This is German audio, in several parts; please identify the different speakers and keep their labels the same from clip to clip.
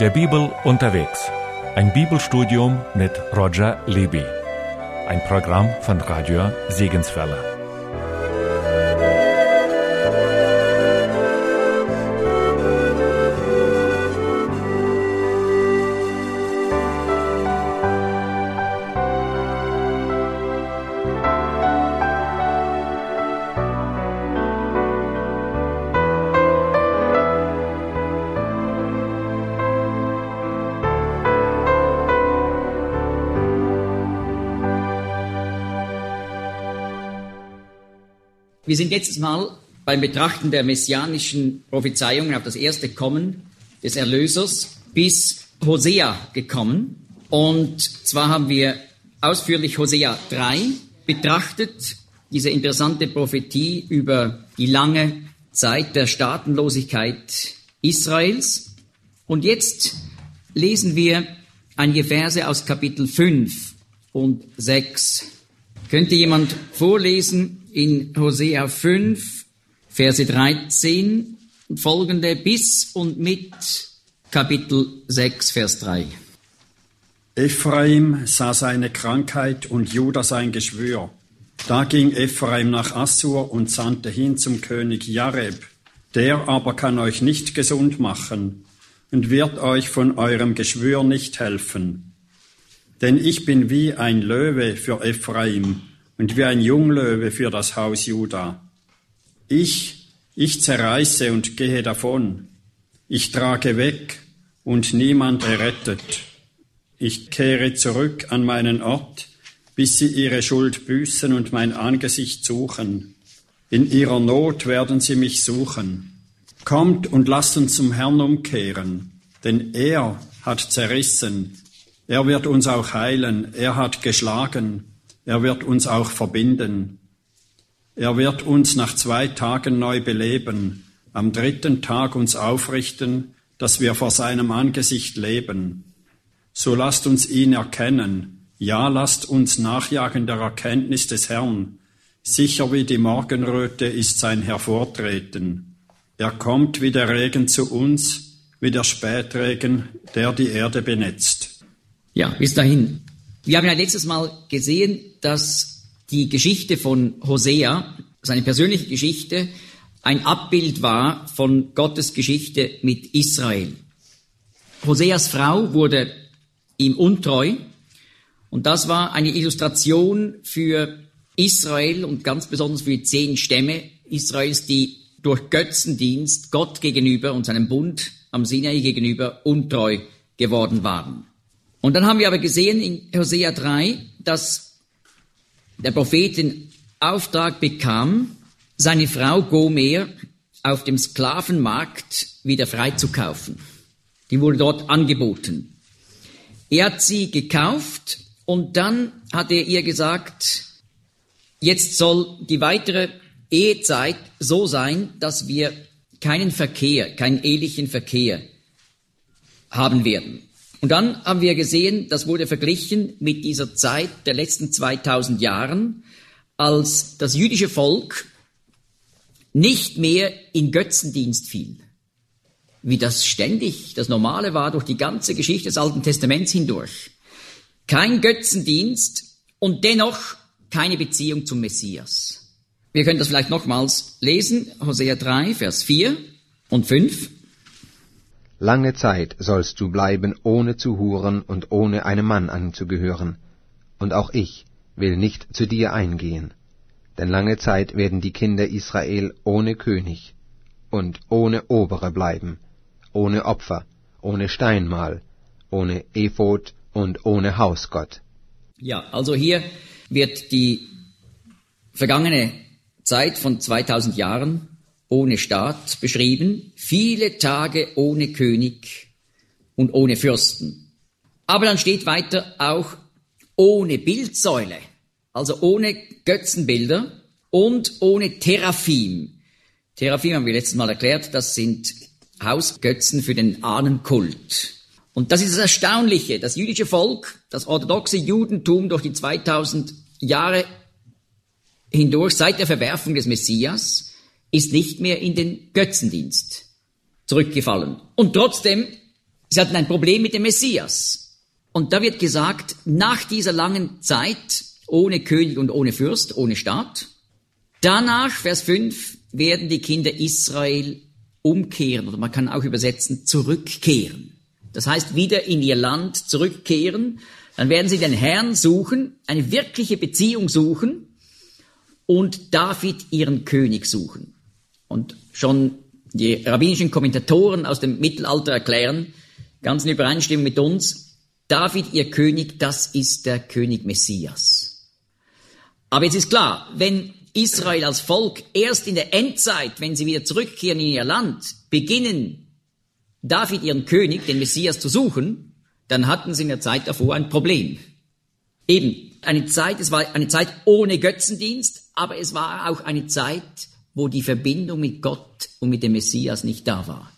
Speaker 1: Der Bibel unterwegs. Ein Bibelstudium mit Roger Libby. Ein Programm von Radio Segenswelle.
Speaker 2: Wir sind jetzt mal beim Betrachten der messianischen Prophezeiungen auf das erste Kommen des Erlösers bis Hosea gekommen. Und zwar haben wir ausführlich Hosea 3 betrachtet, diese interessante Prophetie über die lange Zeit der Staatenlosigkeit Israels. Und jetzt lesen wir einige Verse aus Kapitel 5 und 6. Könnte jemand vorlesen in Hosea 5, Verse 13 und folgende bis und mit Kapitel 6, Vers 3.
Speaker 3: Ephraim sah seine Krankheit und Juda sein Geschwür. Da ging Ephraim nach Assur und sandte hin zum König Jareb. Der aber kann euch nicht gesund machen und wird euch von eurem Geschwür nicht helfen. Denn ich bin wie ein Löwe für Ephraim und wie ein Junglöwe für das Haus Juda. Ich, ich zerreiße und gehe davon. Ich trage weg und niemand errettet. Ich kehre zurück an meinen Ort, bis sie ihre Schuld büßen und mein Angesicht suchen. In ihrer Not werden sie mich suchen. Kommt und lasst uns zum Herrn umkehren, denn er hat zerrissen. Er wird uns auch heilen. Er hat geschlagen er wird uns auch verbinden. Er wird uns nach zwei Tagen neu beleben, am dritten Tag uns aufrichten, dass wir vor seinem Angesicht leben. So lasst uns ihn erkennen, ja lasst uns nachjagen der Erkenntnis des Herrn. Sicher wie die Morgenröte ist sein Hervortreten. Er kommt wie der Regen zu uns, wie der Spätregen, der die Erde benetzt.
Speaker 2: Ja, bis dahin. Wir haben ja letztes Mal gesehen, dass die Geschichte von Hosea, seine persönliche Geschichte, ein Abbild war von Gottes Geschichte mit Israel. Hoseas Frau wurde ihm untreu und das war eine Illustration für Israel und ganz besonders für die zehn Stämme Israels, die durch Götzendienst Gott gegenüber und seinem Bund am Sinai gegenüber untreu geworden waren. Und dann haben wir aber gesehen in Hosea 3, dass der Prophet den Auftrag bekam, seine Frau Gomer auf dem Sklavenmarkt wieder freizukaufen. Die wurde dort angeboten. Er hat sie gekauft und dann hat er ihr gesagt, jetzt soll die weitere Ehezeit so sein, dass wir keinen Verkehr, keinen ehelichen Verkehr haben werden. Und dann haben wir gesehen, das wurde verglichen mit dieser Zeit der letzten 2000 Jahren, als das jüdische Volk nicht mehr in Götzendienst fiel. Wie das ständig das Normale war durch die ganze Geschichte des Alten Testaments hindurch. Kein Götzendienst und dennoch keine Beziehung zum Messias. Wir können das vielleicht nochmals lesen, Hosea 3, Vers 4 und 5.
Speaker 4: Lange Zeit sollst du bleiben, ohne zu huren und ohne einem Mann anzugehören, und auch ich will nicht zu dir eingehen. Denn lange Zeit werden die Kinder Israel ohne König und ohne Obere bleiben, ohne Opfer, ohne Steinmal, ohne Ephod und ohne Hausgott.
Speaker 2: Ja, also hier wird die vergangene Zeit von 2000 Jahren ohne Staat beschrieben, viele Tage ohne König und ohne Fürsten. Aber dann steht weiter auch ohne Bildsäule, also ohne Götzenbilder und ohne Teraphim. Teraphim haben wir letztes Mal erklärt, das sind Hausgötzen für den Ahnenkult. Und das ist das Erstaunliche. Das jüdische Volk, das orthodoxe Judentum durch die 2000 Jahre hindurch, seit der Verwerfung des Messias, ist nicht mehr in den Götzendienst zurückgefallen. Und trotzdem Sie hatten ein Problem mit dem Messias. Und da wird gesagt, nach dieser langen Zeit, ohne König und ohne Fürst, ohne Staat, danach, Vers 5, werden die Kinder Israel umkehren, oder man kann auch übersetzen, zurückkehren. Das heißt, wieder in ihr Land zurückkehren. Dann werden sie den Herrn suchen, eine wirkliche Beziehung suchen und David ihren König suchen. Und schon die rabbinischen Kommentatoren aus dem Mittelalter erklären, ganz in Übereinstimmung mit uns, David, ihr König, das ist der König Messias. Aber jetzt ist klar, wenn Israel als Volk erst in der Endzeit, wenn sie wieder zurückkehren in ihr Land, beginnen, David ihren König, den Messias, zu suchen, dann hatten sie in der Zeit davor ein Problem. Eben, eine Zeit, es war eine Zeit ohne Götzendienst, aber es war auch eine Zeit, wo die Verbindung mit Gott und mit dem Messias nicht da war.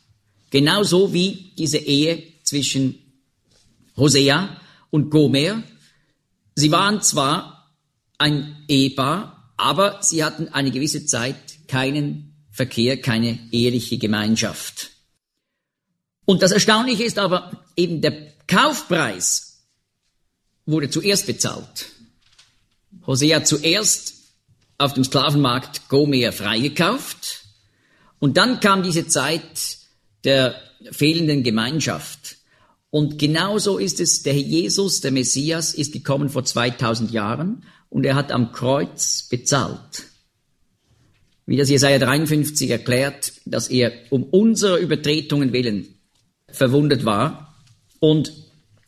Speaker 2: Genauso wie diese Ehe zwischen Hosea und Gomer. Sie waren zwar ein Ehepaar, aber sie hatten eine gewisse Zeit keinen Verkehr, keine eheliche Gemeinschaft. Und das Erstaunliche ist aber eben der Kaufpreis wurde zuerst bezahlt. Hosea zuerst auf dem Sklavenmarkt Gomer freigekauft und dann kam diese Zeit der fehlenden Gemeinschaft. Und genauso ist es, der Jesus, der Messias, ist gekommen vor 2000 Jahren und er hat am Kreuz bezahlt. Wie das Jesaja 53 erklärt, dass er um unsere Übertretungen willen verwundet war und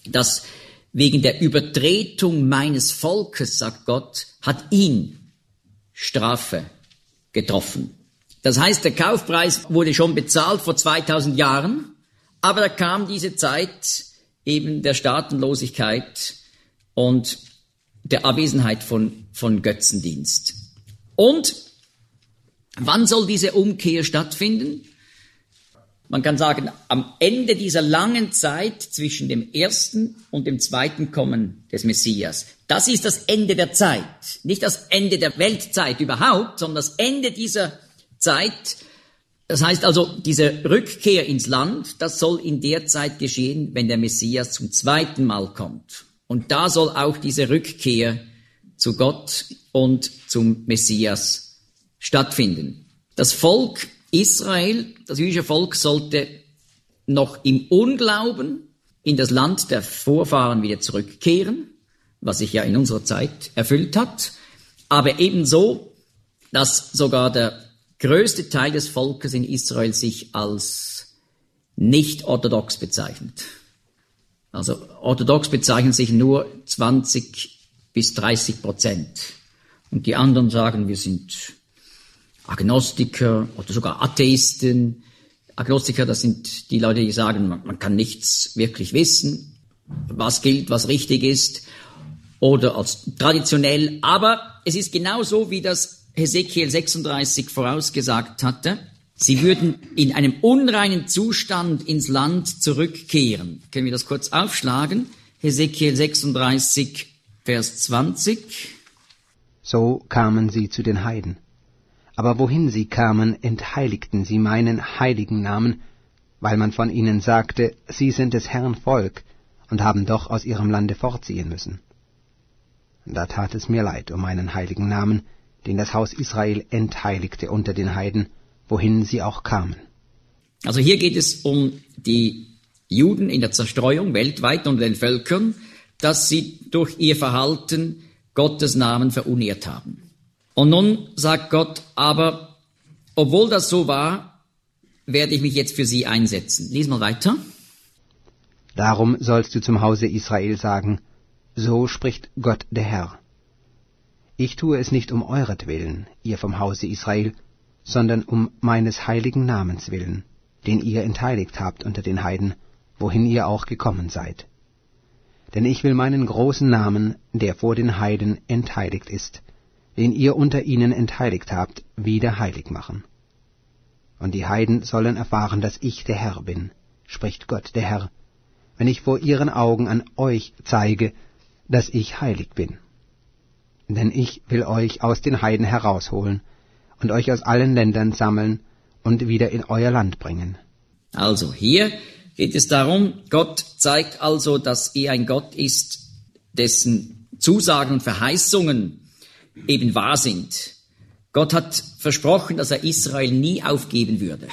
Speaker 2: dass wegen der Übertretung meines Volkes, sagt Gott, hat ihn Strafe getroffen. Das heißt, der Kaufpreis wurde schon bezahlt vor 2000 Jahren, aber da kam diese Zeit eben der Staatenlosigkeit und der Abwesenheit von, von Götzendienst. Und wann soll diese Umkehr stattfinden? Man kann sagen, am Ende dieser langen Zeit zwischen dem ersten und dem zweiten Kommen des Messias. Das ist das Ende der Zeit. Nicht das Ende der Weltzeit überhaupt, sondern das Ende dieser Zeit. Das heißt also, diese Rückkehr ins Land, das soll in der Zeit geschehen, wenn der Messias zum zweiten Mal kommt. Und da soll auch diese Rückkehr zu Gott und zum Messias stattfinden. Das Volk Israel, das jüdische Volk, sollte noch im Unglauben in das Land der Vorfahren wieder zurückkehren, was sich ja in unserer Zeit erfüllt hat, aber ebenso, dass sogar der größte Teil des Volkes in Israel sich als nicht orthodox bezeichnet. Also orthodox bezeichnen sich nur 20 bis 30 Prozent. Und die anderen sagen, wir sind Agnostiker oder sogar Atheisten. Agnostiker, das sind die Leute, die sagen, man, kann nichts wirklich wissen, was gilt, was richtig ist, oder als traditionell. Aber es ist genauso, wie das Hesekiel 36 vorausgesagt hatte. Sie würden in einem unreinen Zustand ins Land zurückkehren. Können wir das kurz aufschlagen? Hesekiel 36, Vers 20.
Speaker 4: So kamen sie zu den Heiden aber wohin sie kamen, entheiligten sie meinen heiligen Namen, weil man von ihnen sagte, sie sind des Herrn Volk und haben doch aus ihrem Lande fortziehen müssen. Da tat es mir leid um meinen heiligen Namen, den das Haus Israel entheiligte unter den Heiden, wohin sie auch kamen.
Speaker 2: Also hier geht es um die Juden in der Zerstreuung weltweit unter den Völkern, dass sie durch ihr Verhalten Gottes Namen verunehrt haben. Und nun sagt Gott, aber obwohl das so war, werde ich mich jetzt für sie einsetzen. Lies mal weiter.
Speaker 4: Darum sollst du zum Hause Israel sagen, so spricht Gott der Herr. Ich tue es nicht um euretwillen, ihr vom Hause Israel, sondern um meines heiligen Namens willen, den ihr entheiligt habt unter den Heiden, wohin ihr auch gekommen seid. Denn ich will meinen großen Namen, der vor den Heiden entheiligt ist, den ihr unter ihnen entheiligt habt, wieder heilig machen. Und die Heiden sollen erfahren, dass ich der Herr bin, spricht Gott der Herr, wenn ich vor ihren Augen an euch zeige, dass ich heilig bin. Denn ich will euch aus den Heiden herausholen und euch aus allen Ländern sammeln und wieder in euer Land bringen.
Speaker 2: Also hier geht es darum, Gott zeigt also, dass er ein Gott ist, dessen Zusagen und Verheißungen eben wahr sind. Gott hat versprochen, dass er Israel nie aufgeben würde.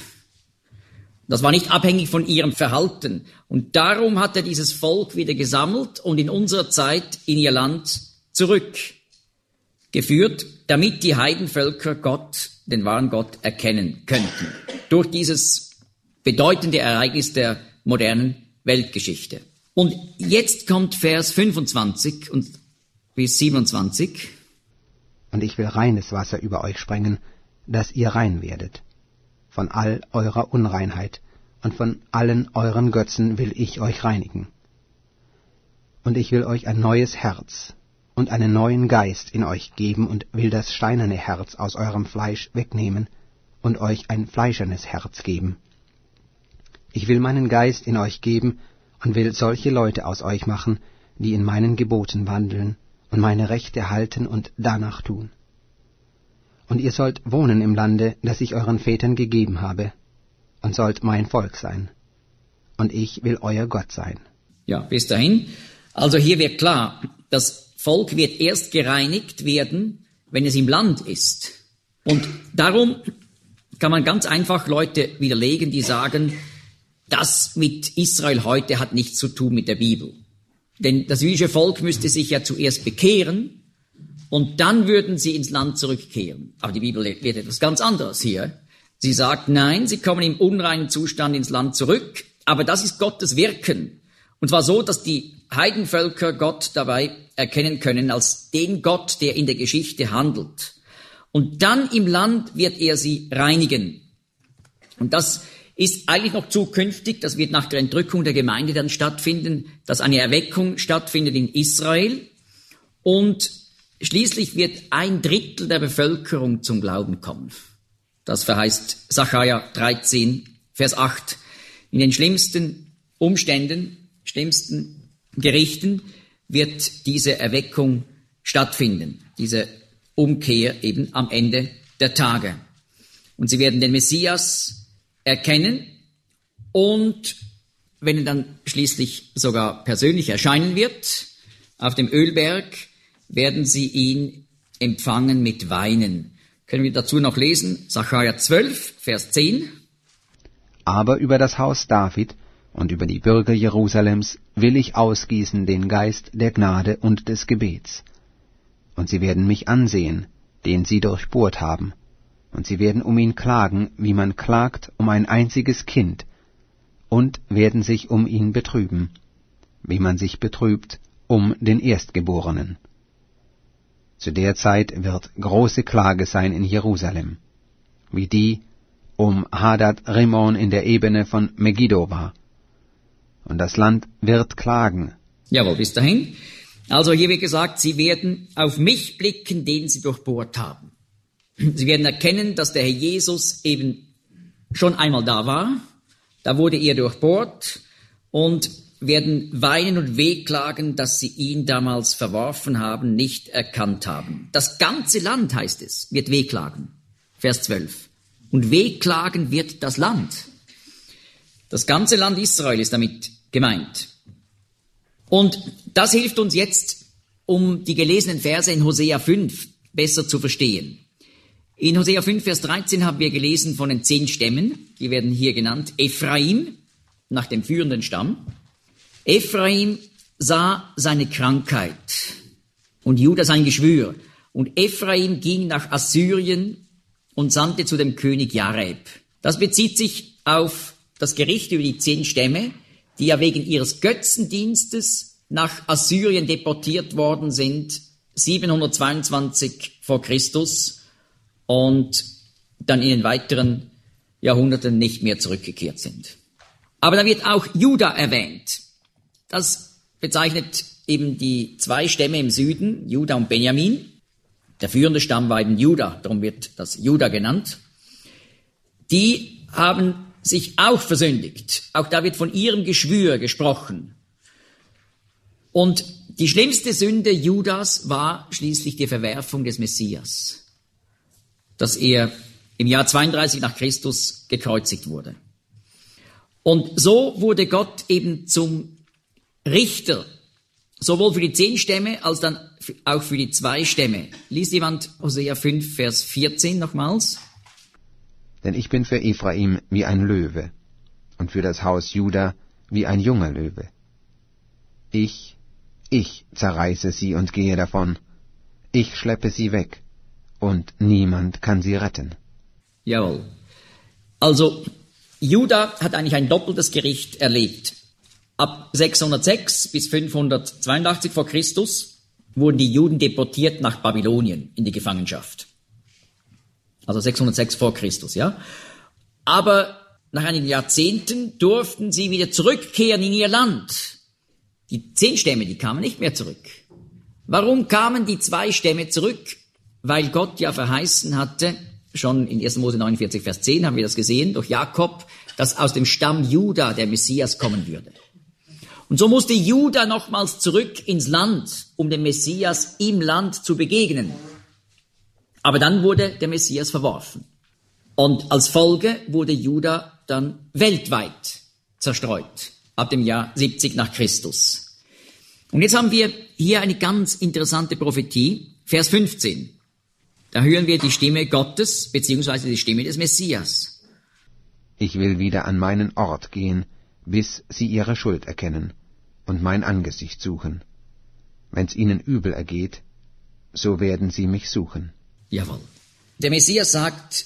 Speaker 2: Das war nicht abhängig von ihrem Verhalten. Und darum hat er dieses Volk wieder gesammelt und in unserer Zeit in ihr Land zurückgeführt, damit die Heidenvölker Gott, den wahren Gott, erkennen könnten. Durch dieses bedeutende Ereignis der modernen Weltgeschichte. Und jetzt kommt Vers 25 und bis 27.
Speaker 4: Und ich will reines Wasser über euch sprengen, dass ihr rein werdet. Von all eurer Unreinheit und von allen euren Götzen will ich euch reinigen. Und ich will euch ein neues Herz und einen neuen Geist in euch geben und will das steinerne Herz aus eurem Fleisch wegnehmen und euch ein fleischernes Herz geben. Ich will meinen Geist in euch geben und will solche Leute aus euch machen, die in meinen Geboten wandeln und meine Rechte halten und danach tun. Und ihr sollt wohnen im Lande, das ich euren Vätern gegeben habe, und sollt mein Volk sein. Und ich will euer Gott sein.
Speaker 2: Ja, bis dahin. Also hier wird klar, das Volk wird erst gereinigt werden, wenn es im Land ist. Und darum kann man ganz einfach Leute widerlegen, die sagen, das mit Israel heute hat nichts zu tun mit der Bibel. Denn das jüdische Volk müsste sich ja zuerst bekehren und dann würden sie ins Land zurückkehren. Aber die Bibel lehrt etwas ganz anderes hier. Sie sagt, nein, sie kommen im unreinen Zustand ins Land zurück, aber das ist Gottes Wirken. Und zwar so, dass die Heidenvölker Gott dabei erkennen können als den Gott, der in der Geschichte handelt. Und dann im Land wird er sie reinigen. Und das ist eigentlich noch zukünftig, das wird nach der Entrückung der Gemeinde dann stattfinden, dass eine Erweckung stattfindet in Israel und schließlich wird ein Drittel der Bevölkerung zum Glauben kommen. Das verheißt Sacharja 13, Vers 8. In den schlimmsten Umständen, schlimmsten Gerichten wird diese Erweckung stattfinden, diese Umkehr eben am Ende der Tage. Und sie werden den Messias erkennen und wenn er dann schließlich sogar persönlich erscheinen wird, auf dem Ölberg, werden sie ihn empfangen mit Weinen. Können wir dazu noch lesen? Sacharja 12, Vers 10.
Speaker 4: Aber über das Haus David und über die Bürger Jerusalems will ich ausgießen den Geist der Gnade und des Gebets. Und sie werden mich ansehen, den sie durchbohrt haben, und sie werden um ihn klagen, wie man klagt um ein einziges Kind, und werden sich um ihn betrüben, wie man sich betrübt um den Erstgeborenen. Zu der Zeit wird große Klage sein in Jerusalem, wie die um Hadad Rimon in der Ebene von Megiddo war. Und das Land wird klagen.
Speaker 2: Jawohl, bis dahin. Also hier wird gesagt, sie werden auf mich blicken, den sie durchbohrt haben. Sie werden erkennen, dass der Herr Jesus eben schon einmal da war. Da wurde er durchbohrt und werden weinen und wehklagen, dass sie ihn damals verworfen haben, nicht erkannt haben. Das ganze Land, heißt es, wird wehklagen. Vers 12. Und wehklagen wird das Land. Das ganze Land Israel ist damit gemeint. Und das hilft uns jetzt, um die gelesenen Verse in Hosea 5 besser zu verstehen. In Hosea 5, Vers 13 haben wir gelesen von den zehn Stämmen, die werden hier genannt, Ephraim, nach dem führenden Stamm. Ephraim sah seine Krankheit und Judah sein Geschwür. Und Ephraim ging nach Assyrien und sandte zu dem König Jareb. Das bezieht sich auf das Gericht über die zehn Stämme, die ja wegen ihres Götzendienstes nach Assyrien deportiert worden sind, 722 vor Christus und dann in den weiteren Jahrhunderten nicht mehr zurückgekehrt sind. Aber da wird auch Juda erwähnt. Das bezeichnet eben die zwei Stämme im Süden, Juda und Benjamin. Der führende Stamm war eben Juda, darum wird das Juda genannt. Die haben sich auch versündigt. Auch da wird von ihrem Geschwür gesprochen. Und die schlimmste Sünde Judas war schließlich die Verwerfung des Messias dass er im Jahr 32 nach Christus gekreuzigt wurde. Und so wurde Gott eben zum Richter, sowohl für die zehn Stämme als dann auch für die zwei Stämme. Liest jemand Hosea 5, Vers 14 nochmals?
Speaker 4: Denn ich bin für Ephraim wie ein Löwe und für das Haus Juda wie ein junger Löwe. Ich, ich zerreiße sie und gehe davon. Ich schleppe sie weg, und niemand kann sie retten.
Speaker 2: Jawohl. Also, Juda hat eigentlich ein doppeltes Gericht erlebt. Ab 606 bis 582 vor Christus wurden die Juden deportiert nach Babylonien in die Gefangenschaft. Also 606 vor Christus, ja. Aber nach einigen Jahrzehnten durften sie wieder zurückkehren in ihr Land. Die zehn Stämme, die kamen nicht mehr zurück. Warum kamen die zwei Stämme zurück? Weil Gott ja verheißen hatte, schon in 1. Mose 49, Vers 10 haben wir das gesehen, durch Jakob, dass aus dem Stamm Juda der Messias kommen würde. Und so musste Juda nochmals zurück ins Land, um dem Messias im Land zu begegnen. Aber dann wurde der Messias verworfen. Und als Folge wurde Juda dann weltweit zerstreut, ab dem Jahr 70 nach Christus. Und jetzt haben wir hier eine ganz interessante Prophetie, Vers 15. Da hören wir die Stimme Gottes, beziehungsweise die Stimme des Messias.
Speaker 4: Ich will wieder an meinen Ort gehen, bis sie ihre Schuld erkennen und mein Angesicht suchen. Wenn's ihnen übel ergeht, so werden sie mich suchen.
Speaker 2: Jawohl. Der Messias sagt,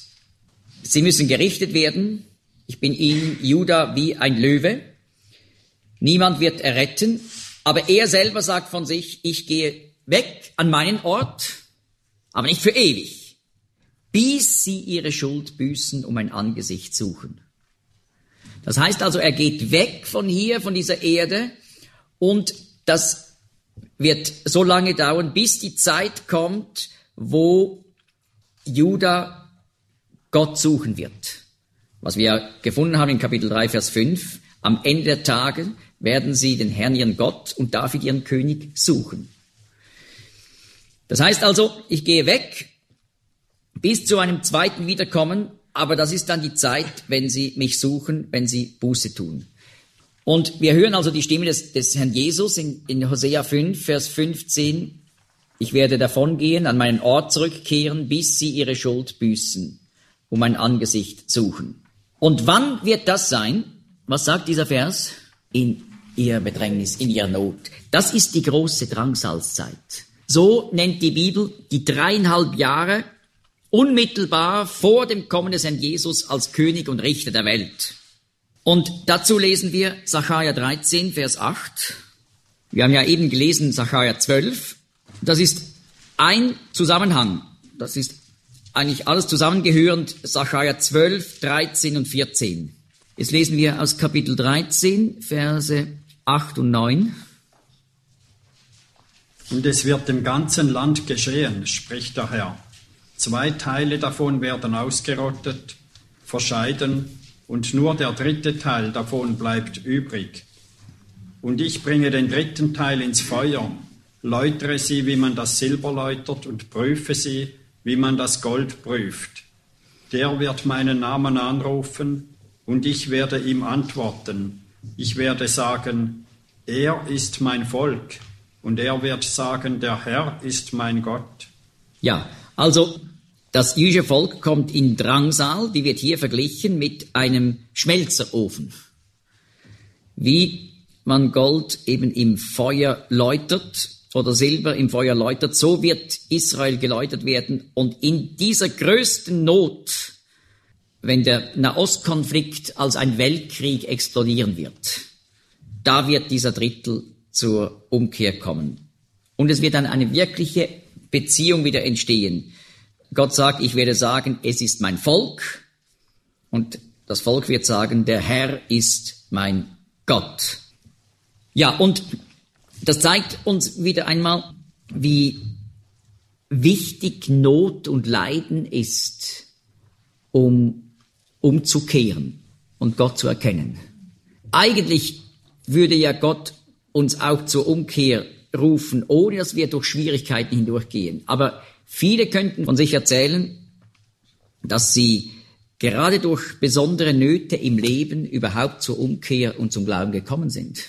Speaker 2: sie müssen gerichtet werden. Ich bin ihnen, Juda, wie ein Löwe. Niemand wird erretten. Aber er selber sagt von sich, ich gehe weg an meinen Ort, aber nicht für ewig, bis sie ihre Schuld büßen, um mein Angesicht suchen. Das heißt also, er geht weg von hier, von dieser Erde, und das wird so lange dauern, bis die Zeit kommt, wo Juda Gott suchen wird. Was wir gefunden haben in Kapitel 3, Vers 5. Am Ende der Tage werden sie den Herrn, ihren Gott und David, ihren König, suchen. Das heißt also, ich gehe weg bis zu einem zweiten Wiederkommen, aber das ist dann die Zeit, wenn sie mich suchen, wenn sie Buße tun. Und wir hören also die Stimme des, des Herrn Jesus in, in Hosea 5, Vers 15. Ich werde davongehen, an meinen Ort zurückkehren, bis sie ihre Schuld büßen, um mein Angesicht suchen. Und wann wird das sein? Was sagt dieser Vers? In ihrer Bedrängnis, in ihrer Not. Das ist die große Drangsalzzeit. So nennt die Bibel die dreieinhalb Jahre unmittelbar vor dem Kommen des Herrn Jesus als König und Richter der Welt. Und dazu lesen wir Sacharja 13, Vers 8. Wir haben ja eben gelesen Sacharja 12. Das ist ein Zusammenhang. Das ist eigentlich alles zusammengehörend. Sacharja 12, 13 und 14. Jetzt lesen wir aus Kapitel 13, Verse 8 und 9.
Speaker 3: Und es wird im ganzen Land geschehen, spricht der Herr. Zwei Teile davon werden ausgerottet, verscheiden und nur der dritte Teil davon bleibt übrig. Und ich bringe den dritten Teil ins Feuer, läutere sie, wie man das Silber läutert, und prüfe sie, wie man das Gold prüft. Der wird meinen Namen anrufen, und ich werde ihm antworten. Ich werde sagen, er ist mein Volk, und er wird sagen, der Herr ist mein Gott.
Speaker 2: Ja, also das jüdische Volk kommt in Drangsal, die wird hier verglichen mit einem Schmelzerofen. Wie man Gold eben im Feuer läutert oder Silber im Feuer läutert, so wird Israel geläutert werden. Und in dieser größten Not, wenn der Nahostkonflikt als ein Weltkrieg explodieren wird, da wird dieser Drittel zur Umkehr kommen. Und es wird dann eine wirkliche Beziehung wieder entstehen Gott sagt, ich werde sagen, es ist mein Volk. Und das Volk wird sagen, der Herr ist mein Gott. Ja, und das zeigt uns wieder einmal, wie wichtig Not und Leiden ist, um umzukehren und Gott zu erkennen. Eigentlich würde ja Gott uns auch zur Umkehr rufen, ohne dass wir durch Schwierigkeiten hindurchgehen. Aber Viele könnten von sich erzählen, dass sie gerade durch besondere Nöte im Leben überhaupt zur Umkehr und zum Glauben gekommen sind.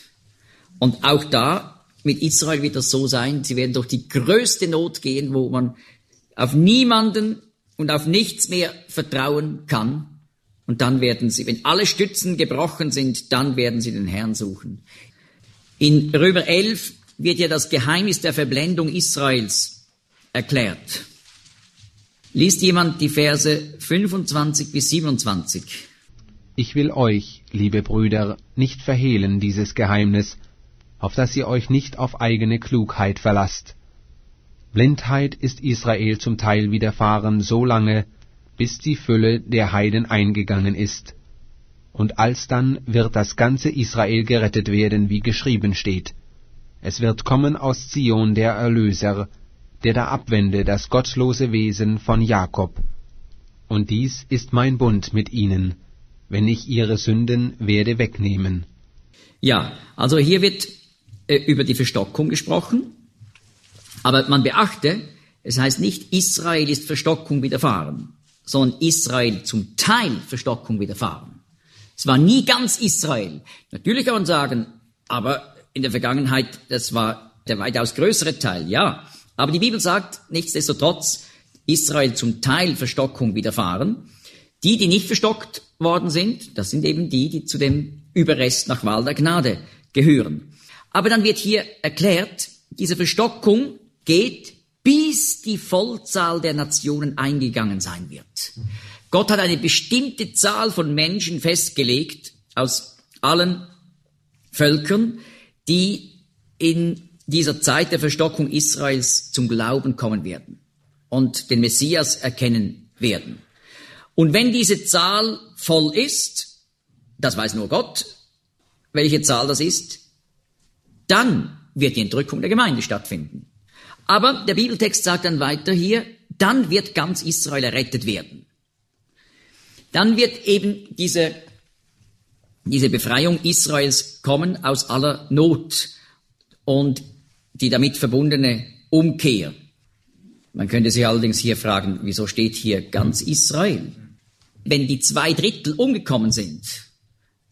Speaker 2: Und auch da mit Israel wird das so sein, sie werden durch die größte Not gehen, wo man auf niemanden und auf nichts mehr vertrauen kann. Und dann werden sie, wenn alle Stützen gebrochen sind, dann werden sie den Herrn suchen. In Römer 11 wird ja das Geheimnis der Verblendung Israels erklärt. Liest jemand die Verse 25 bis 27?
Speaker 4: Ich will euch, liebe Brüder, nicht verhehlen dieses Geheimnis, auf dass ihr euch nicht auf eigene Klugheit verlasst. Blindheit ist Israel zum Teil widerfahren so lange, bis die Fülle der Heiden eingegangen ist. Und alsdann wird das ganze Israel gerettet werden, wie geschrieben steht. Es wird kommen aus Zion der Erlöser, der da abwende das gottlose Wesen von Jakob. Und dies ist mein Bund mit ihnen, wenn ich ihre Sünden werde wegnehmen.
Speaker 2: Ja, also hier wird äh, über die Verstockung gesprochen. Aber man beachte, es heißt nicht, Israel ist Verstockung widerfahren, sondern Israel zum Teil Verstockung widerfahren. Es war nie ganz Israel. Natürlich kann man sagen, aber in der Vergangenheit, das war der weitaus größere Teil, ja. Aber die Bibel sagt, nichtsdestotrotz, Israel zum Teil Verstockung widerfahren. Die, die nicht verstockt worden sind, das sind eben die, die zu dem Überrest nach Wahl der Gnade gehören. Aber dann wird hier erklärt, diese Verstockung geht, bis die Vollzahl der Nationen eingegangen sein wird. Gott hat eine bestimmte Zahl von Menschen festgelegt aus allen Völkern, die in dieser Zeit der Verstockung Israels zum Glauben kommen werden und den Messias erkennen werden. Und wenn diese Zahl voll ist, das weiß nur Gott, welche Zahl das ist, dann wird die Entrückung der Gemeinde stattfinden. Aber der Bibeltext sagt dann weiter hier, dann wird ganz Israel errettet werden. Dann wird eben diese, diese Befreiung Israels kommen aus aller Not und die damit verbundene Umkehr. Man könnte sich allerdings hier fragen, wieso steht hier ganz Israel? Wenn die zwei Drittel umgekommen sind,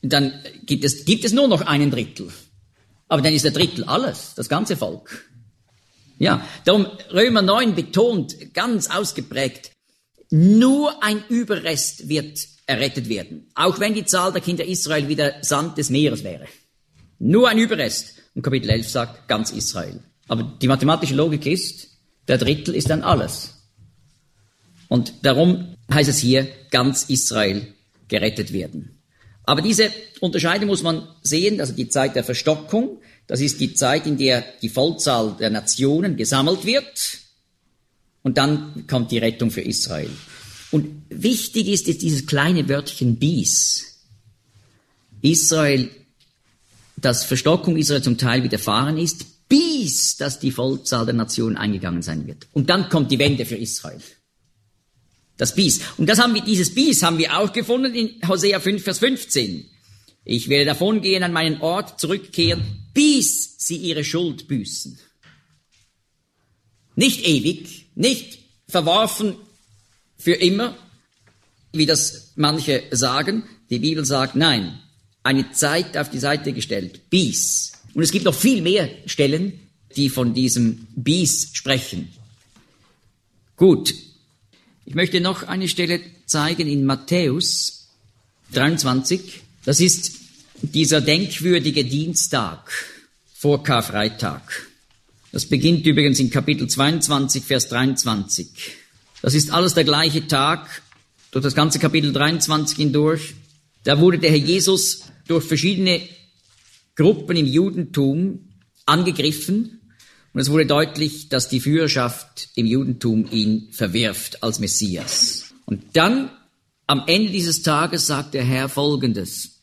Speaker 2: dann gibt es, gibt es nur noch einen Drittel. Aber dann ist der Drittel alles, das ganze Volk. Ja, darum Römer 9 betont ganz ausgeprägt, nur ein Überrest wird errettet werden, auch wenn die Zahl der Kinder Israel wie der Sand des Meeres wäre. Nur ein Überrest. Und Kapitel 11 sagt ganz Israel. Aber die mathematische Logik ist, der Drittel ist dann alles. Und darum heißt es hier, ganz Israel gerettet werden. Aber diese Unterscheidung muss man sehen, also die Zeit der Verstockung, das ist die Zeit, in der die Vollzahl der Nationen gesammelt wird und dann kommt die Rettung für Israel. Und wichtig ist jetzt dieses kleine Wörtchen bis. Israel, dass Verstockung Israel zum Teil widerfahren ist, bis dass die Vollzahl der Nationen eingegangen sein wird. Und dann kommt die Wende für Israel. Das Bis. Und das haben wir, dieses Bis haben wir auch gefunden in Hosea 5, Vers 15. Ich werde davongehen, an meinen Ort zurückkehren, bis sie ihre Schuld büßen. Nicht ewig, nicht verworfen für immer, wie das manche sagen. Die Bibel sagt, nein, eine Zeit auf die Seite gestellt, bis. Und es gibt noch viel mehr Stellen, die von diesem bis sprechen. Gut, ich möchte noch eine Stelle zeigen in Matthäus 23. Das ist dieser denkwürdige Dienstag vor Karfreitag. Das beginnt übrigens in Kapitel 22, Vers 23. Das ist alles der gleiche Tag, durch das ganze Kapitel 23 hindurch. Da wurde der Herr Jesus durch verschiedene Gruppen im Judentum angegriffen und es wurde deutlich, dass die Führerschaft im Judentum ihn verwirft als Messias. Und dann am Ende dieses Tages sagt der Herr Folgendes.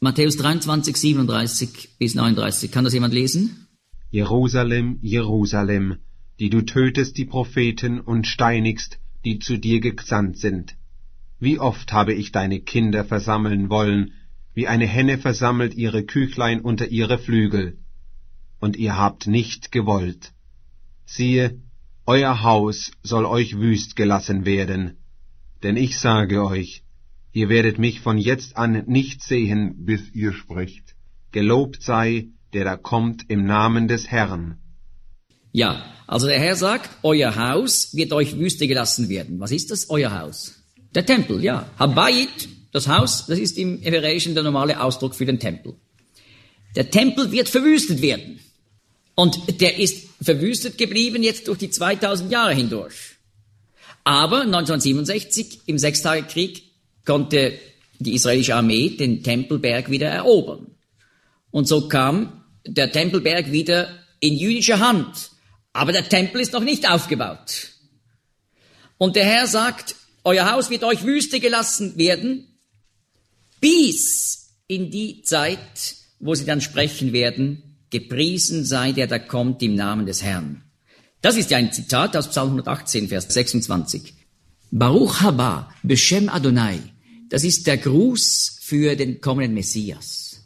Speaker 2: Matthäus 23, 37 bis 39. Kann das jemand lesen?
Speaker 4: Jerusalem, Jerusalem, die du tötest die Propheten und steinigst, die zu dir gesandt sind. Wie oft habe ich deine Kinder versammeln wollen, wie eine Henne versammelt ihre Küchlein unter ihre Flügel, und ihr habt nicht gewollt. Siehe, euer Haus soll euch wüst gelassen werden. Denn ich sage euch, Ihr werdet mich von jetzt an nicht sehen, bis ihr sprecht. Gelobt sei, der da kommt im Namen des Herrn.
Speaker 2: Ja, also der Herr sagt, euer Haus wird euch Wüste gelassen werden. Was ist das, euer Haus? Der Tempel, ja. Habayit, das Haus, das ist im Hebräischen der normale Ausdruck für den Tempel. Der Tempel wird verwüstet werden. Und der ist verwüstet geblieben jetzt durch die 2000 Jahre hindurch. Aber 1967 im Sechstagekrieg konnte die israelische Armee den Tempelberg wieder erobern. Und so kam der Tempelberg wieder in jüdischer Hand. Aber der Tempel ist noch nicht aufgebaut. Und der Herr sagt, euer Haus wird euch Wüste gelassen werden, bis in die Zeit, wo sie dann sprechen werden, gepriesen sei der da kommt im Namen des Herrn. Das ist ja ein Zitat aus Psalm 118, Vers 26. Baruch haba, Beshem Adonai. Das ist der Gruß für den kommenden Messias.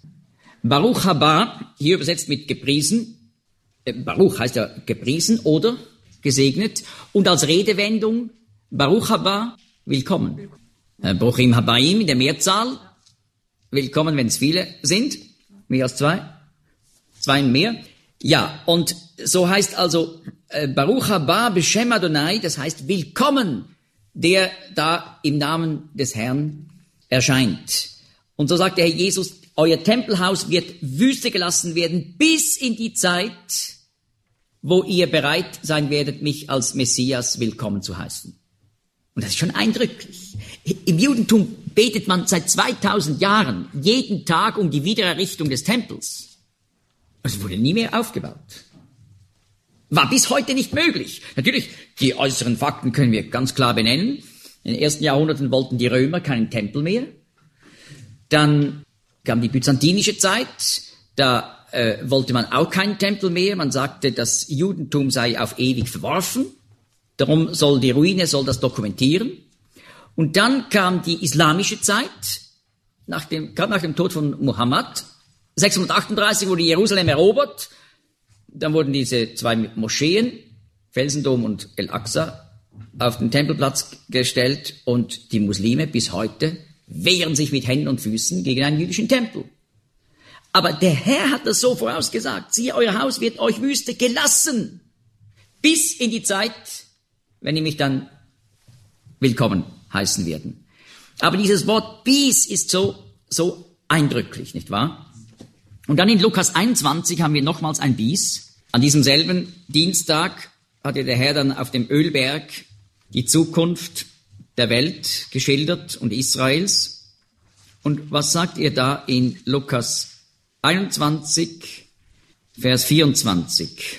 Speaker 2: Baruch haba, hier übersetzt mit gepriesen. Äh, Baruch heißt ja gepriesen oder gesegnet. Und als Redewendung Baruch haba, willkommen. Bruchim habaim in der Mehrzahl. Willkommen, wenn es viele sind. Mehr als zwei. Zwei mehr. Ja, und so heißt also äh, Baruch haba Beshem Adonai, das heißt willkommen, der da im Namen des Herrn erscheint. Und so sagt der Herr Jesus, euer Tempelhaus wird Wüste gelassen werden bis in die Zeit, wo ihr bereit sein werdet, mich als Messias willkommen zu heißen. Und das ist schon eindrücklich. Im Judentum betet man seit 2000 Jahren jeden Tag um die Wiedererrichtung des Tempels. Es wurde nie mehr aufgebaut. War bis heute nicht möglich. Natürlich, die äußeren Fakten können wir ganz klar benennen. In den ersten Jahrhunderten wollten die Römer keinen Tempel mehr. Dann kam die byzantinische Zeit, da äh, wollte man auch keinen Tempel mehr. Man sagte, das Judentum sei auf ewig verworfen. Darum soll die Ruine soll das dokumentieren. Und dann kam die islamische Zeit, nach dem, gerade nach dem Tod von Muhammad. 638 wurde Jerusalem erobert. Dann wurden diese zwei Moscheen, Felsendom und El-Aqsa, auf den Tempelplatz gestellt und die Muslime bis heute wehren sich mit Händen und Füßen gegen einen jüdischen Tempel. Aber der Herr hat das so vorausgesagt. Siehe, euer Haus wird euch Wüste gelassen. Bis in die Zeit, wenn ihr mich dann willkommen heißen werden. Aber dieses Wort bis ist so, so eindrücklich, nicht wahr? Und dann in Lukas 21 haben wir nochmals ein bis. An diesem selben Dienstag hatte der Herr dann auf dem Ölberg die Zukunft der Welt geschildert und Israels. Und was sagt ihr da in Lukas 21, Vers 24?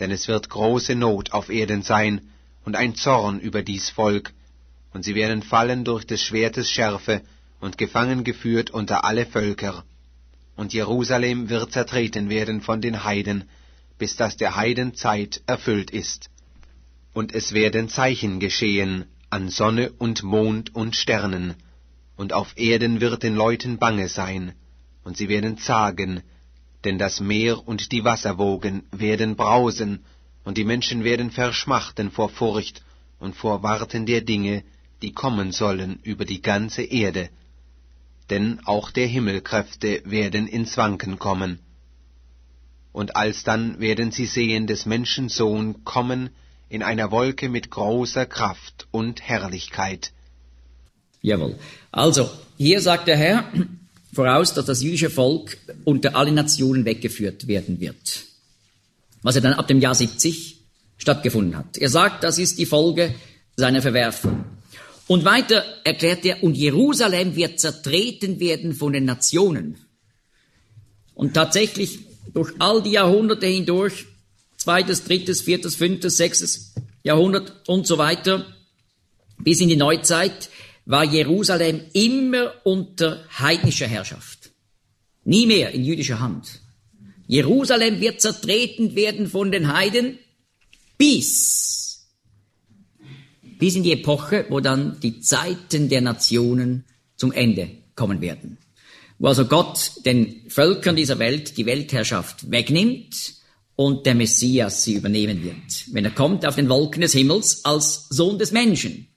Speaker 4: Denn es wird große Not auf Erden sein und ein Zorn über dies Volk, und sie werden fallen durch des Schwertes Schärfe und gefangen geführt unter alle Völker. Und Jerusalem wird zertreten werden von den Heiden, bis dass der Heiden Zeit erfüllt ist. Und es werden Zeichen geschehen an Sonne und Mond und Sternen, und auf Erden wird den Leuten bange sein, und sie werden zagen, denn das Meer und die Wasserwogen werden brausen, und die Menschen werden verschmachten vor Furcht und vor Warten der Dinge, die kommen sollen über die ganze Erde. Denn auch der Himmelkräfte werden ins Wanken kommen und alsdann werden sie sehen des Menschen Sohn kommen in einer Wolke mit großer Kraft und Herrlichkeit.
Speaker 2: Jawohl. Also, hier sagt der Herr voraus, dass das jüdische Volk unter alle Nationen weggeführt werden wird. Was er dann ab dem Jahr 70 stattgefunden hat. Er sagt, das ist die Folge seiner Verwerfung. Und weiter erklärt er, und Jerusalem wird zertreten werden von den Nationen. Und tatsächlich durch all die Jahrhunderte hindurch, zweites, drittes, viertes, fünftes, sechstes Jahrhundert und so weiter, bis in die Neuzeit, war Jerusalem immer unter heidnischer Herrschaft. Nie mehr in jüdischer Hand. Jerusalem wird zertreten werden von den Heiden bis, bis in die Epoche, wo dann die Zeiten der Nationen zum Ende kommen werden wo also Gott den Völkern dieser Welt die Weltherrschaft wegnimmt und der Messias sie übernehmen wird, wenn er kommt auf den Wolken des Himmels als Sohn des Menschen.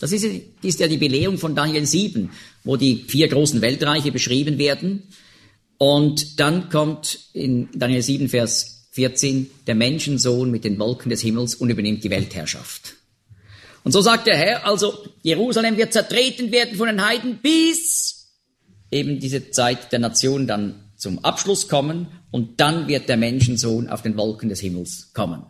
Speaker 2: Das ist, ist ja die Belehrung von Daniel 7, wo die vier großen Weltreiche beschrieben werden. Und dann kommt in Daniel 7, Vers 14 der Menschensohn mit den Wolken des Himmels und übernimmt die Weltherrschaft. Und so sagt der Herr, also Jerusalem wird zertreten werden von den Heiden, bis eben diese Zeit der Nation dann zum Abschluss kommen und dann wird der Menschensohn auf den Wolken des Himmels kommen.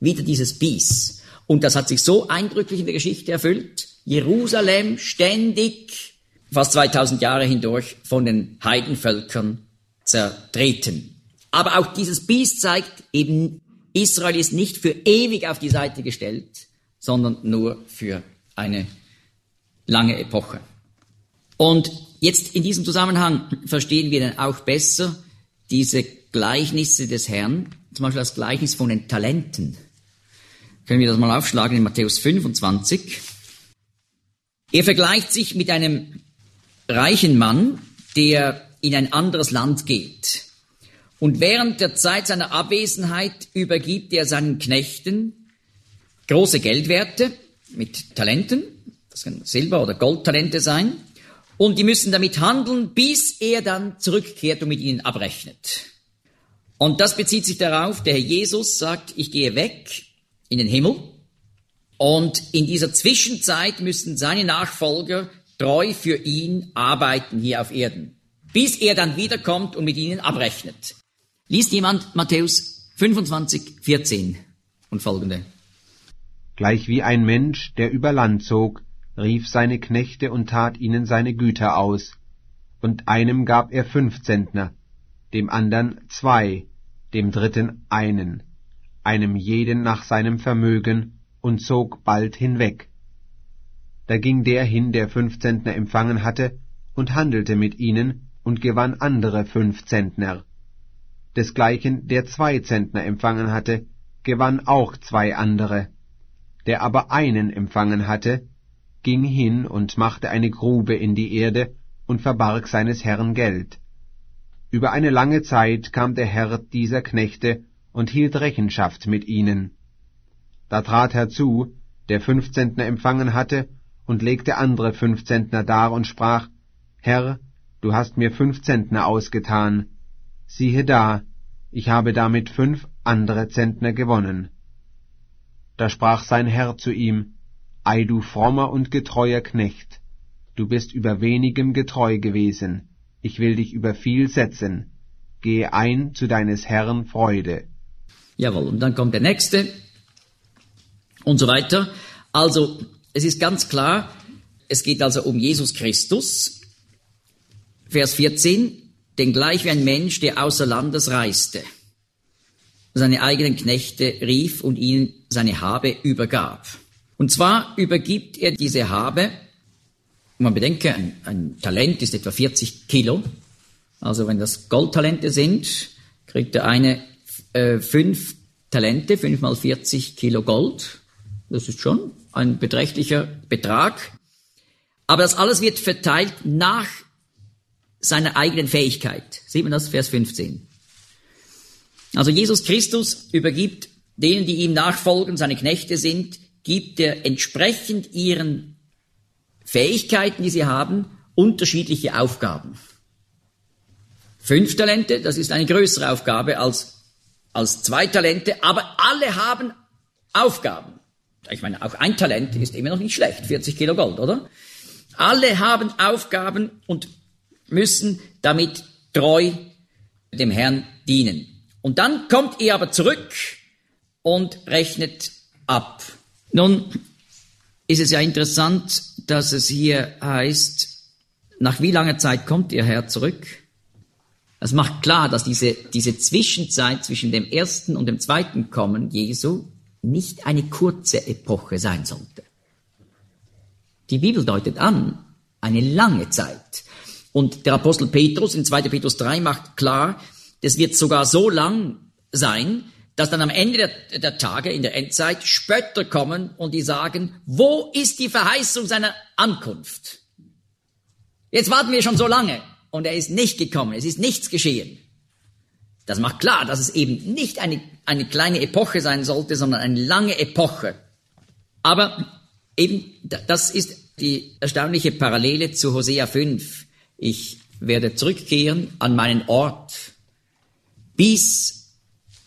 Speaker 2: Wieder dieses Bis. Und das hat sich so eindrücklich in der Geschichte erfüllt. Jerusalem ständig, fast 2000 Jahre hindurch, von den Heidenvölkern zertreten. Aber auch dieses Biest zeigt eben, Israel ist nicht für ewig auf die Seite gestellt, sondern nur für eine lange Epoche. Und jetzt in diesem Zusammenhang verstehen wir dann auch besser diese Gleichnisse des Herrn, zum Beispiel das Gleichnis von den Talenten. Können wir das mal aufschlagen in Matthäus 25. Er vergleicht sich mit einem reichen Mann, der in ein anderes Land geht. Und während der Zeit seiner Abwesenheit übergibt er seinen Knechten große Geldwerte mit Talenten, das können Silber- oder Goldtalente sein, und die müssen damit handeln, bis er dann zurückkehrt und mit ihnen abrechnet. Und das bezieht sich darauf, der Herr Jesus sagt, ich gehe weg in den Himmel, und in dieser Zwischenzeit müssen seine Nachfolger treu für ihn arbeiten hier auf Erden, bis er dann wiederkommt und mit ihnen abrechnet. Liest jemand Matthäus 25, 14 und folgende.
Speaker 4: Gleich wie ein Mensch, der über Land zog, rief seine Knechte und tat ihnen seine Güter aus. Und einem gab er fünf Zentner, dem andern zwei, dem dritten einen, einem jeden nach seinem Vermögen, und zog bald hinweg. Da ging der hin, der fünf Zentner empfangen hatte, und handelte mit ihnen und gewann andere fünf Zentner. Desgleichen der zwei Zentner empfangen hatte, gewann auch zwei andere der aber einen empfangen hatte, ging hin und machte eine Grube in die Erde und verbarg seines Herrn Geld. Über eine lange Zeit kam der Herr dieser Knechte und hielt Rechenschaft mit ihnen. Da trat herzu, der fünf Zentner empfangen hatte, und legte andere fünf Zentner dar und sprach, Herr, du hast mir fünf Zentner ausgetan. Siehe da, ich habe damit fünf andere Zentner gewonnen. Da sprach sein Herr zu ihm, Ei du frommer und getreuer Knecht, du bist über wenigem getreu gewesen, ich will dich über viel setzen, gehe ein zu deines Herrn Freude.
Speaker 2: Jawohl, und dann kommt der nächste und so weiter. Also, es ist ganz klar, es geht also um Jesus Christus. Vers 14, denn gleich wie ein Mensch, der außer Landes reiste seine eigenen Knechte rief und ihnen seine Habe übergab. Und zwar übergibt er diese Habe, man bedenke, ein, ein Talent ist etwa 40 Kilo, also wenn das Goldtalente sind, kriegt der eine äh, fünf Talente, fünf mal 40 Kilo Gold. Das ist schon ein beträchtlicher Betrag. Aber das alles wird verteilt nach seiner eigenen Fähigkeit. Sieht man das, Vers 15. Also Jesus Christus übergibt denen, die ihm nachfolgen, seine Knechte sind, gibt er entsprechend ihren Fähigkeiten, die sie haben, unterschiedliche Aufgaben. Fünf Talente, das ist eine größere Aufgabe als, als zwei Talente, aber alle haben Aufgaben. Ich meine, auch ein Talent ist immer noch nicht schlecht, 40 Kilo Gold, oder? Alle haben Aufgaben und müssen damit treu dem Herrn dienen. Und dann kommt er aber zurück und rechnet ab. Nun ist es ja interessant, dass es hier heißt, nach wie langer Zeit kommt ihr Herr zurück? Das macht klar, dass diese, diese Zwischenzeit zwischen dem ersten und dem zweiten Kommen Jesu nicht eine kurze Epoche sein sollte. Die Bibel deutet an, eine lange Zeit. Und der Apostel Petrus in 2. Petrus 3 macht klar, das wird sogar so lang sein, dass dann am Ende der, der, Tage in der Endzeit Spötter kommen und die sagen, wo ist die Verheißung seiner Ankunft? Jetzt warten wir schon so lange und er ist nicht gekommen, es ist nichts geschehen. Das macht klar, dass es eben nicht eine, eine kleine Epoche sein sollte, sondern eine lange Epoche. Aber eben, das ist die erstaunliche Parallele zu Hosea 5. Ich werde zurückkehren an meinen Ort, bis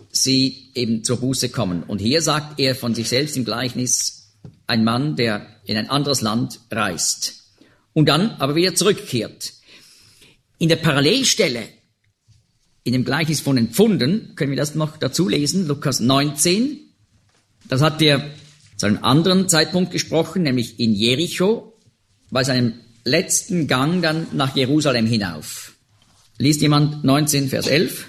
Speaker 2: sie eben zur Buße kommen. Und hier sagt er von sich selbst im Gleichnis, ein Mann, der in ein anderes Land reist und dann aber wieder zurückkehrt. In der Parallelstelle, in dem Gleichnis von den Pfunden, können wir das noch dazu lesen, Lukas 19, das hat er zu einem anderen Zeitpunkt gesprochen, nämlich in Jericho, bei seinem letzten Gang dann nach Jerusalem hinauf. Liest jemand 19, Vers 11?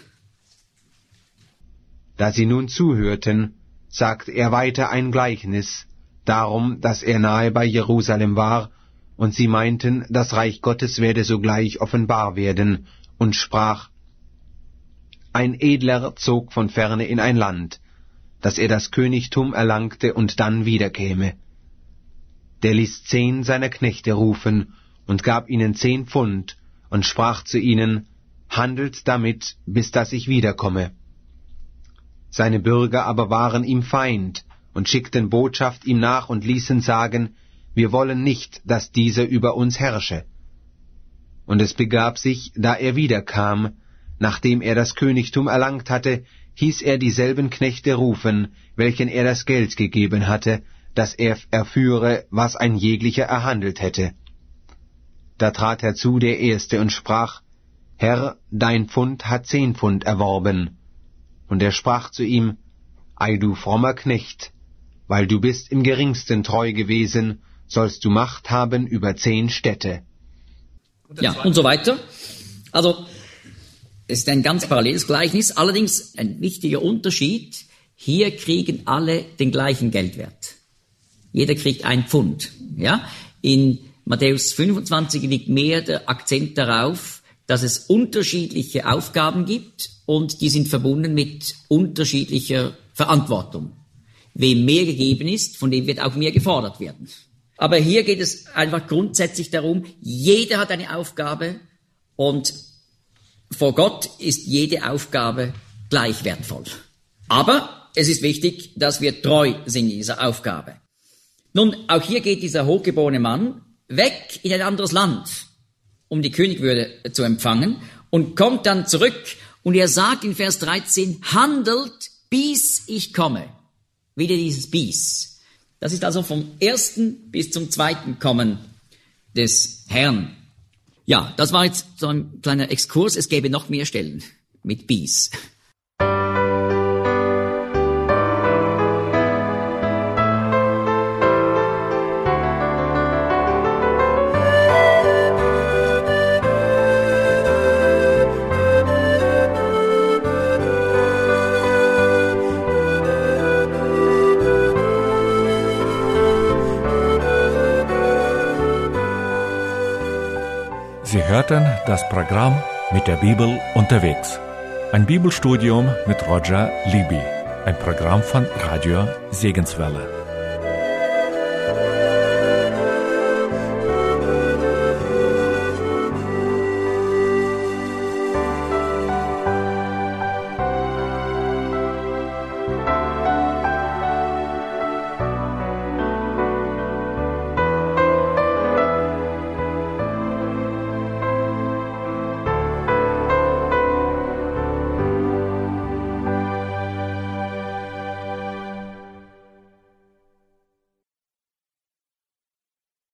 Speaker 4: Da sie nun zuhörten, sagt er weiter ein Gleichnis, darum, dass er nahe bei Jerusalem war, und sie meinten, das Reich Gottes werde sogleich offenbar werden, und sprach, Ein Edler zog von ferne in ein Land, dass er das Königtum erlangte und dann wiederkäme. Der ließ zehn seiner Knechte rufen und gab ihnen zehn Pfund und sprach zu ihnen, Handelt damit, bis dass ich wiederkomme. Seine Bürger aber waren ihm Feind und schickten Botschaft ihm nach und ließen sagen, wir wollen nicht, dass dieser über uns herrsche. Und es begab sich, da er wiederkam, nachdem er das Königtum erlangt hatte, hieß er dieselben Knechte rufen, welchen er das Geld gegeben hatte, dass er erführe, was ein jeglicher erhandelt hätte. Da trat herzu der Erste und sprach, Herr, dein Pfund hat zehn Pfund erworben. Und er sprach zu ihm, Ei du frommer Knecht, weil du bist im geringsten treu gewesen, sollst du Macht haben über zehn Städte.
Speaker 2: Ja, und so weiter. Also, es ist ein ganz paralleles Gleichnis, allerdings ein wichtiger Unterschied. Hier kriegen alle den gleichen Geldwert. Jeder kriegt ein Pfund. Ja? In Matthäus 25 liegt mehr der Akzent darauf, dass es unterschiedliche Aufgaben gibt und die sind verbunden mit unterschiedlicher Verantwortung. Wem mehr gegeben ist, von dem wird auch mehr gefordert werden. Aber hier geht es einfach grundsätzlich darum, jeder hat eine Aufgabe und vor Gott ist jede Aufgabe gleich wertvoll. Aber es ist wichtig, dass wir treu sind in dieser Aufgabe. Nun, auch hier geht dieser hochgeborene Mann weg in ein anderes Land, um die Königwürde zu empfangen und kommt dann zurück und er sagt in Vers 13, handelt, bis ich komme. Wieder dieses bis. Das ist also vom ersten bis zum zweiten Kommen des Herrn. Ja, das war jetzt so ein kleiner Exkurs. Es gäbe noch mehr Stellen mit bis.
Speaker 1: Hörten das Programm mit der Bibel unterwegs. Ein Bibelstudium mit Roger Libby. Ein Programm von Radio Segenswelle.